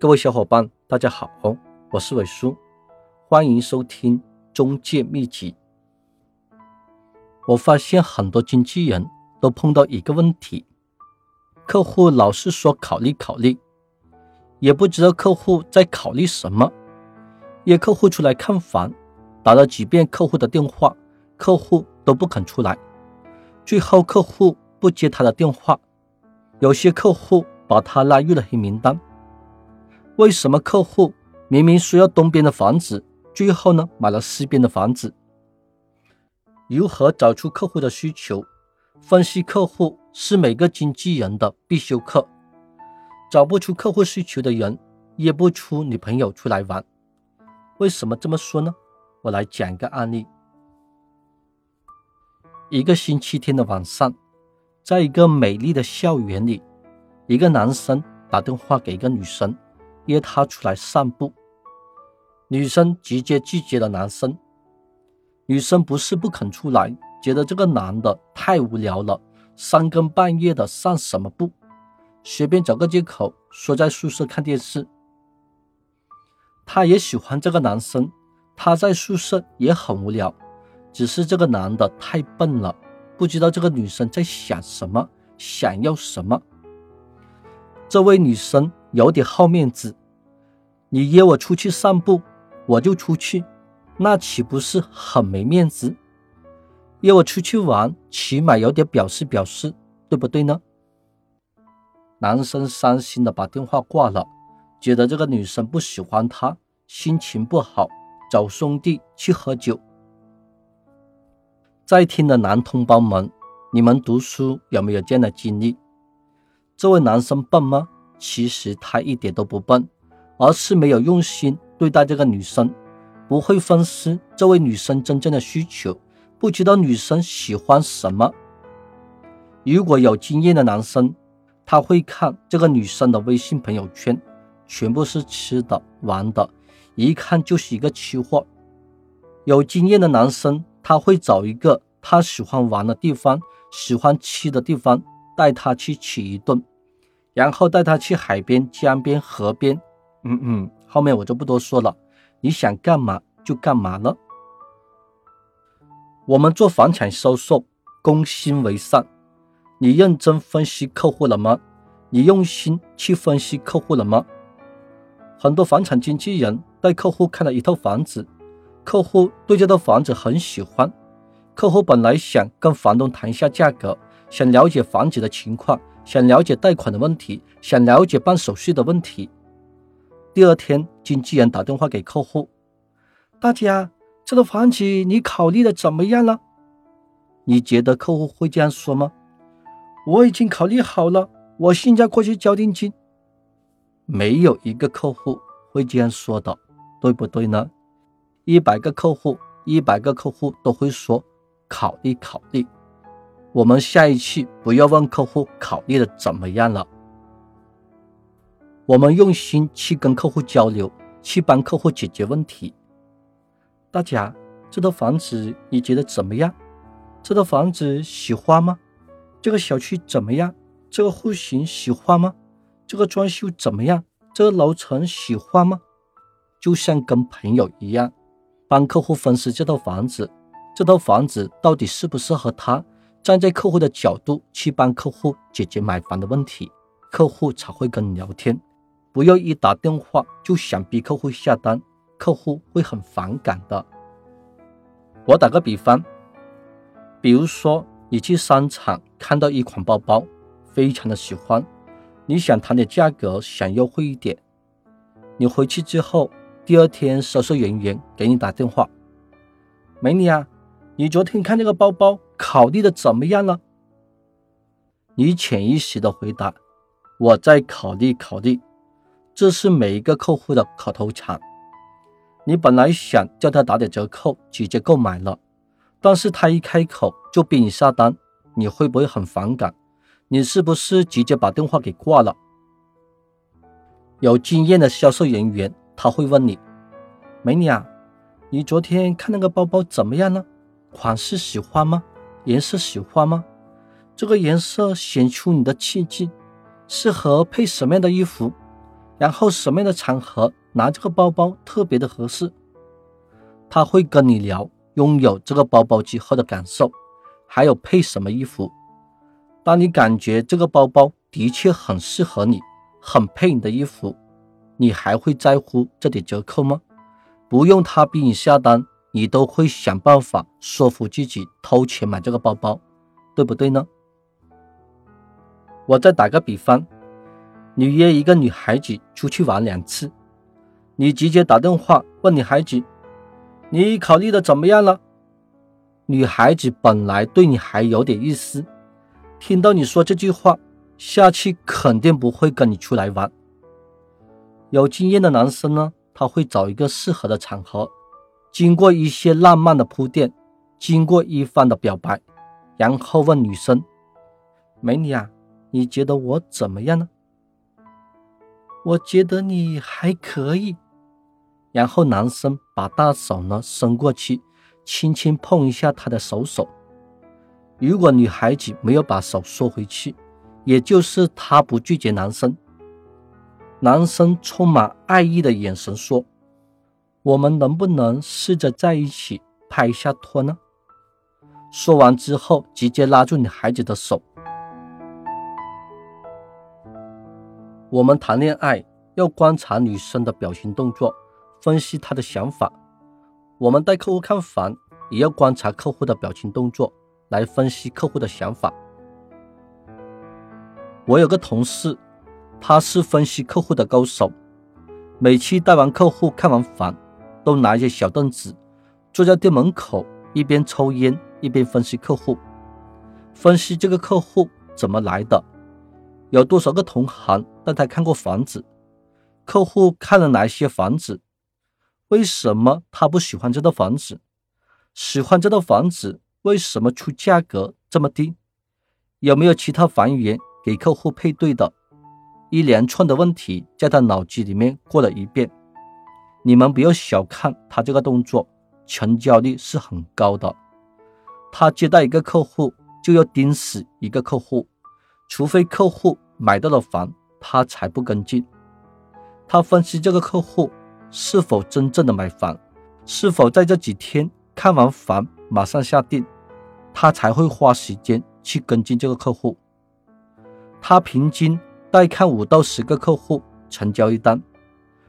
各位小伙伴，大家好，我是伟叔，欢迎收听中介秘籍。我发现很多经纪人都碰到一个问题：客户老是说考虑考虑，也不知道客户在考虑什么。约客户出来看房，打了几遍客户的电话，客户都不肯出来。最后客户不接他的电话，有些客户把他拉入了黑名单。为什么客户明明需要东边的房子，最后呢买了西边的房子？如何找出客户的需求？分析客户是每个经纪人的必修课。找不出客户需求的人，约不出女朋友出来玩。为什么这么说呢？我来讲一个案例。一个星期天的晚上，在一个美丽的校园里，一个男生打电话给一个女生。约他出来散步，女生直接拒绝了男生。女生不是不肯出来，觉得这个男的太无聊了，三更半夜的散什么步？随便找个借口说在宿舍看电视。她也喜欢这个男生，他在宿舍也很无聊，只是这个男的太笨了，不知道这个女生在想什么，想要什么。这位女生有点好面子。你约我出去散步，我就出去，那岂不是很没面子？约我出去玩，起码有点表示表示，对不对呢？男生伤心的把电话挂了，觉得这个女生不喜欢他，心情不好，找兄弟去喝酒。在听的男同胞们，你们读书有没有这样的经历？这位男生笨吗？其实他一点都不笨。而是没有用心对待这个女生，不会分析这位女生真正的需求，不知道女生喜欢什么。如果有经验的男生，他会看这个女生的微信朋友圈，全部是吃的、玩的，一看就是一个吃货。有经验的男生，他会找一个他喜欢玩的地方、喜欢吃的地方，带她去吃一顿，然后带他去海边、江边、河边。嗯嗯，后面我就不多说了，你想干嘛就干嘛了。我们做房产销售，攻心为上。你认真分析客户了吗？你用心去分析客户了吗？很多房产经纪人带客户看了一套房子，客户对这套房子很喜欢。客户本来想跟房东谈一下价格，想了解房子的情况，想了解贷款的问题，想了解办手续的问题。第二天，经纪人打电话给客户：“大家，这个房子你考虑的怎么样了？”你觉得客户会这样说吗？我已经考虑好了，我现在过去交定金。没有一个客户会这样说的，对不对呢？一百个客户，一百个客户都会说考虑考虑。我们下一期不要问客户考虑的怎么样了。我们用心去跟客户交流，去帮客户解决问题。大家，这套房子你觉得怎么样？这套房子喜欢吗？这个小区怎么样？这个户型喜欢吗？这个装修怎么样？这个楼层喜欢吗？就像跟朋友一样，帮客户分析这套房子，这套房子到底适不适合他？站在客户的角度去帮客户解决买房的问题，客户才会跟你聊天。不要一打电话就想逼客户下单，客户会很反感的。我打个比方，比如说你去商场看到一款包包，非常的喜欢，你想谈点价格，想优惠一点。你回去之后，第二天销售人员给你打电话：“美女啊，你昨天看这个包包，考虑的怎么样了？”你潜意识的回答：“我在考虑考虑。”这是每一个客户的口头禅。你本来想叫他打点折扣，直接购买了，但是他一开口就逼你下单，你会不会很反感？你是不是直接把电话给挂了？有经验的销售人员他会问你：“美女啊，你昨天看那个包包怎么样呢？款式喜欢吗？颜色喜欢吗？这个颜色显出你的气质，适合配什么样的衣服？”然后什么样的场合拿这个包包特别的合适。他会跟你聊拥有这个包包之后的感受，还有配什么衣服。当你感觉这个包包的确很适合你，很配你的衣服，你还会在乎这点折扣吗？不用他逼你下单，你都会想办法说服自己偷钱买这个包包，对不对呢？我再打个比方，你约一个女孩子出去玩两次，你直接打电话问女孩子。你考虑的怎么样了？女孩子本来对你还有点意思，听到你说这句话，下次肯定不会跟你出来玩。有经验的男生呢，他会找一个适合的场合，经过一些浪漫的铺垫，经过一番的表白，然后问女生：“美女啊，你觉得我怎么样呢？”我觉得你还可以。然后男生把大手呢伸过去，轻轻碰一下她的手手。如果女孩子没有把手缩回去，也就是她不拒绝男生。男生充满爱意的眼神说：“我们能不能试着在一起拍一下拖呢？”说完之后，直接拉住你孩子的手。我们谈恋爱要观察女生的表情动作。分析她的想法，我们带客户看房也要观察客户的表情动作，来分析客户的想法。我有个同事，他是分析客户的高手，每期带完客户看完房，都拿一些小凳子，坐在店门口，一边抽烟一边分析客户，分析这个客户怎么来的，有多少个同行带他看过房子，客户看了哪些房子。为什么他不喜欢这套房子？喜欢这套房子，为什么出价格这么低？有没有其他房源给客户配对的？一连串的问题在他脑子里面过了一遍。你们不要小看他这个动作，成交率是很高的。他接待一个客户就要盯死一个客户，除非客户买到了房，他才不跟进。他分析这个客户。是否真正的买房？是否在这几天看完房马上下定？他才会花时间去跟进这个客户。他平均带看五到十个客户成交一单，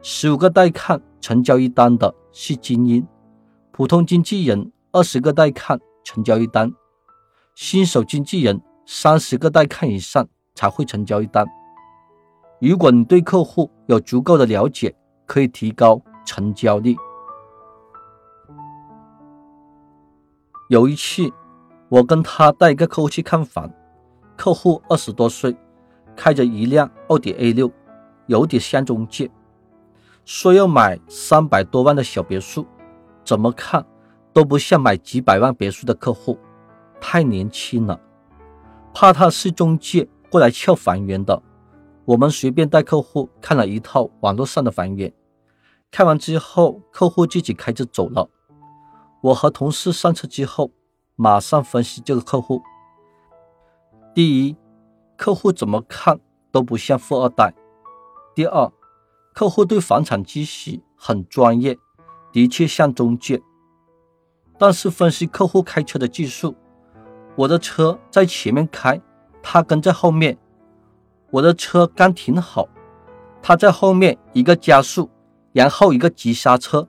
十五个带看成交一单的是精英，普通经纪人二十个带看成交一单，新手经纪人三十个带看以上才会成交一单。如果你对客户有足够的了解，可以提高成交率。有一次，我跟他带一个客户去看房，客户二十多岁，开着一辆奥迪 A 六，有点像中介，说要买三百多万的小别墅，怎么看都不像买几百万别墅的客户，太年轻了，怕他是中介过来撬房源的。我们随便带客户看了一套网络上的房源，看完之后，客户自己开车走了。我和同事上车之后，马上分析这个客户。第一，客户怎么看都不像富二代；第二，客户对房产知识很专业，的确像中介。但是分析客户开车的技术，我的车在前面开，他跟在后面。我的车刚停好，他在后面一个加速，然后一个急刹车。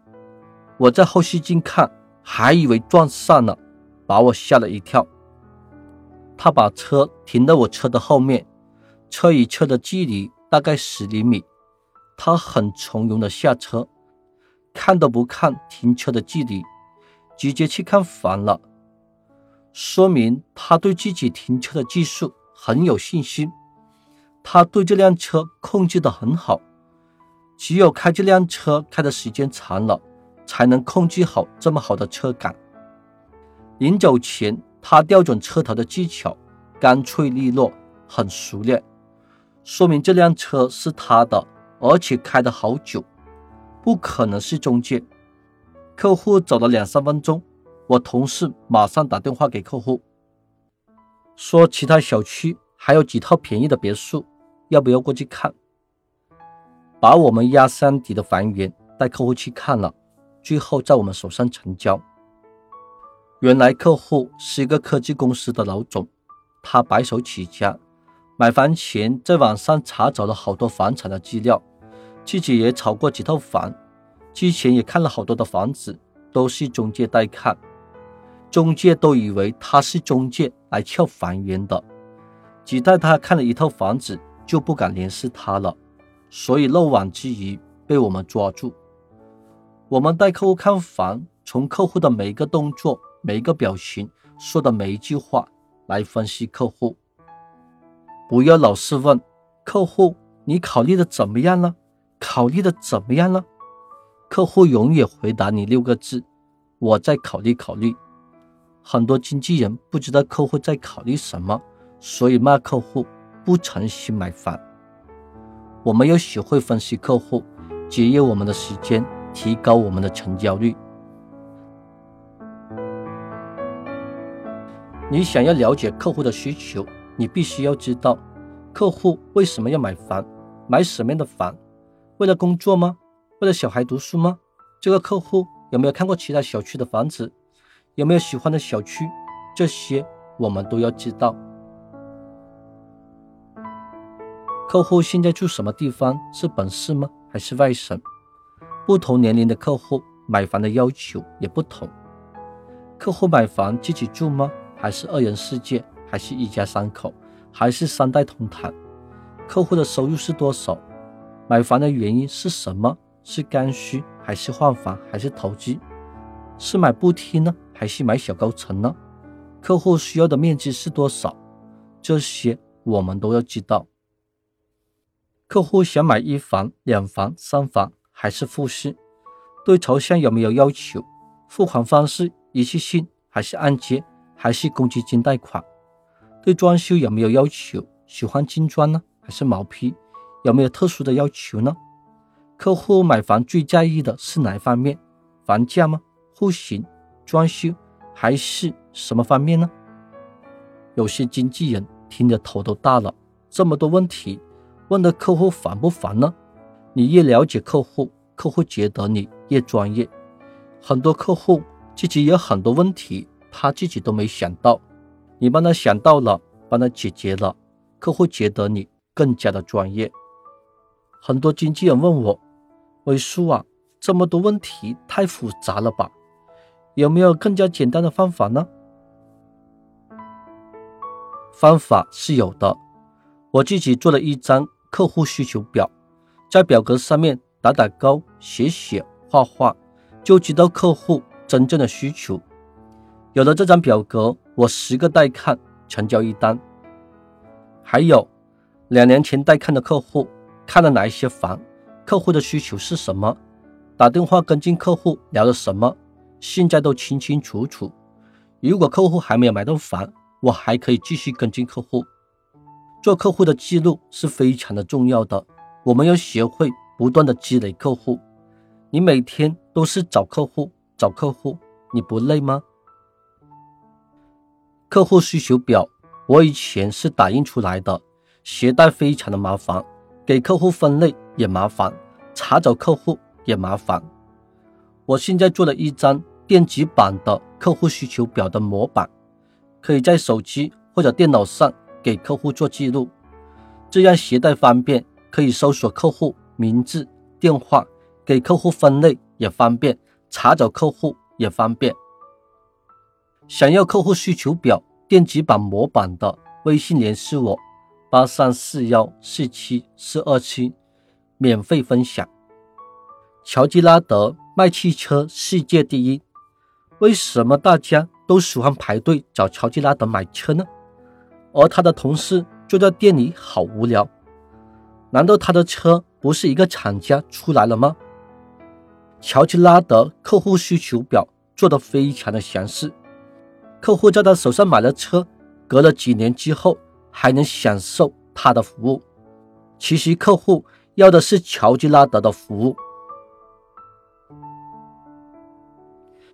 我在后视镜看，还以为撞上了，把我吓了一跳。他把车停在我车的后面，车与车的距离大概十厘米。他很从容的下车，看都不看停车的距离，直接去看房了，说明他对自己停车的技术很有信心。他对这辆车控制的很好，只有开这辆车开的时间长了，才能控制好这么好的车感。临走前，他调准车头的技巧干脆利落，很熟练，说明这辆车是他的，而且开的好久，不可能是中介。客户走了两三分钟，我同事马上打电话给客户，说其他小区还有几套便宜的别墅。要不要过去看？把我们压箱底的房源带客户去看了，最后在我们手上成交。原来客户是一个科技公司的老总，他白手起家，买房前在网上查找了好多房产的资料，自己也炒过几套房，之前也看了好多的房子，都是中介带看。中介都以为他是中介来撬房源的，只带他看了一套房子就不敢联系他了，所以漏网之鱼被我们抓住。我们带客户看房，从客户的每一个动作、每一个表情、说的每一句话来分析客户。不要老是问客户你考虑的怎么样了，考虑的怎么样了？客户永远回答你六个字：我再考虑考虑。很多经纪人不知道客户在考虑什么，所以骂客户不诚心买房。我们要学会分析客户，节约我们的时间，提高我们的成交率。你想要了解客户的需求，你必须要知道客户为什么要买房，买什么样的房？为了工作吗？为了小孩读书吗？这个客户有没有看过其他小区的房子？有没有喜欢的小区？这些我们都要知道。客户现在住什么地方？是本市吗？还是外省？不同年龄的客户买房的要求也不同。客户买房自己住吗？还是二人世界？还是一家三口？还是三代同堂？客户的收入是多少？买房的原因是什么？是刚需？还是换房？还是投资？是买步梯呢？还是买小高层呢？客户需要的面积是多少？这些我们都要知道。客户想买一房、两房、三房，还是复式？对朝向有没有要求？付款方式一次性还是按揭？还是公积金贷款？对装修有没有要求？喜欢精装呢，还是毛坯？有没有特殊的要求呢？客户买房最在意的是哪一方面？房价吗？户型？装修还是什么方面呢？有些经纪人听着头都大了，这么多问题，问的客户烦不烦呢？你越了解客户，客户觉得你越专业。很多客户自己有很多问题，他自己都没想到，你帮他想到了，帮他解决了，客户觉得你更加的专业。很多经纪人问我，伟叔啊，这么多问题太复杂了吧？有没有更加简单的方法呢？方法是有的，我自己做了一张客户需求表，在表格上面打打勾、写写、画画，就知道客户真正的需求。有了这张表格，我十个带看成交一单。还有两年前带看的客户看了哪一些房，客户的需求是什么，打电话跟进客户聊了什么。现在都清清楚楚。如果客户还没有买到房，我还可以继续跟进客户。做客户的记录是非常的重要的，我们要学会不断的积累客户。你每天都是找客户，找客户，你不累吗？客户需求表，我以前是打印出来的，携带非常的麻烦，给客户分类也麻烦，查找客户也麻烦。我现在做了一张。电子版的客户需求表的模板，可以在手机或者电脑上给客户做记录，这样携带方便，可以搜索客户名字、电话，给客户分类也方便，查找客户也方便。想要客户需求表电子版模板的，微信联系我，八三四幺四七四二七，免费分享。乔吉拉德卖汽车世界第一。为什么大家都喜欢排队找乔吉拉德买车呢？而他的同事坐在店里好无聊。难道他的车不是一个厂家出来了吗？乔吉拉德客户需求表做得非常的详细，客户在他手上买了车，隔了几年之后还能享受他的服务。其实客户要的是乔吉拉德的服务。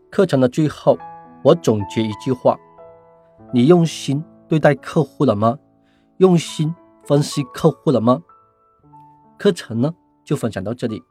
课程的最后，我总结一句话：你用心对待客户了吗？用心分析客户了吗？课程呢，就分享到这里。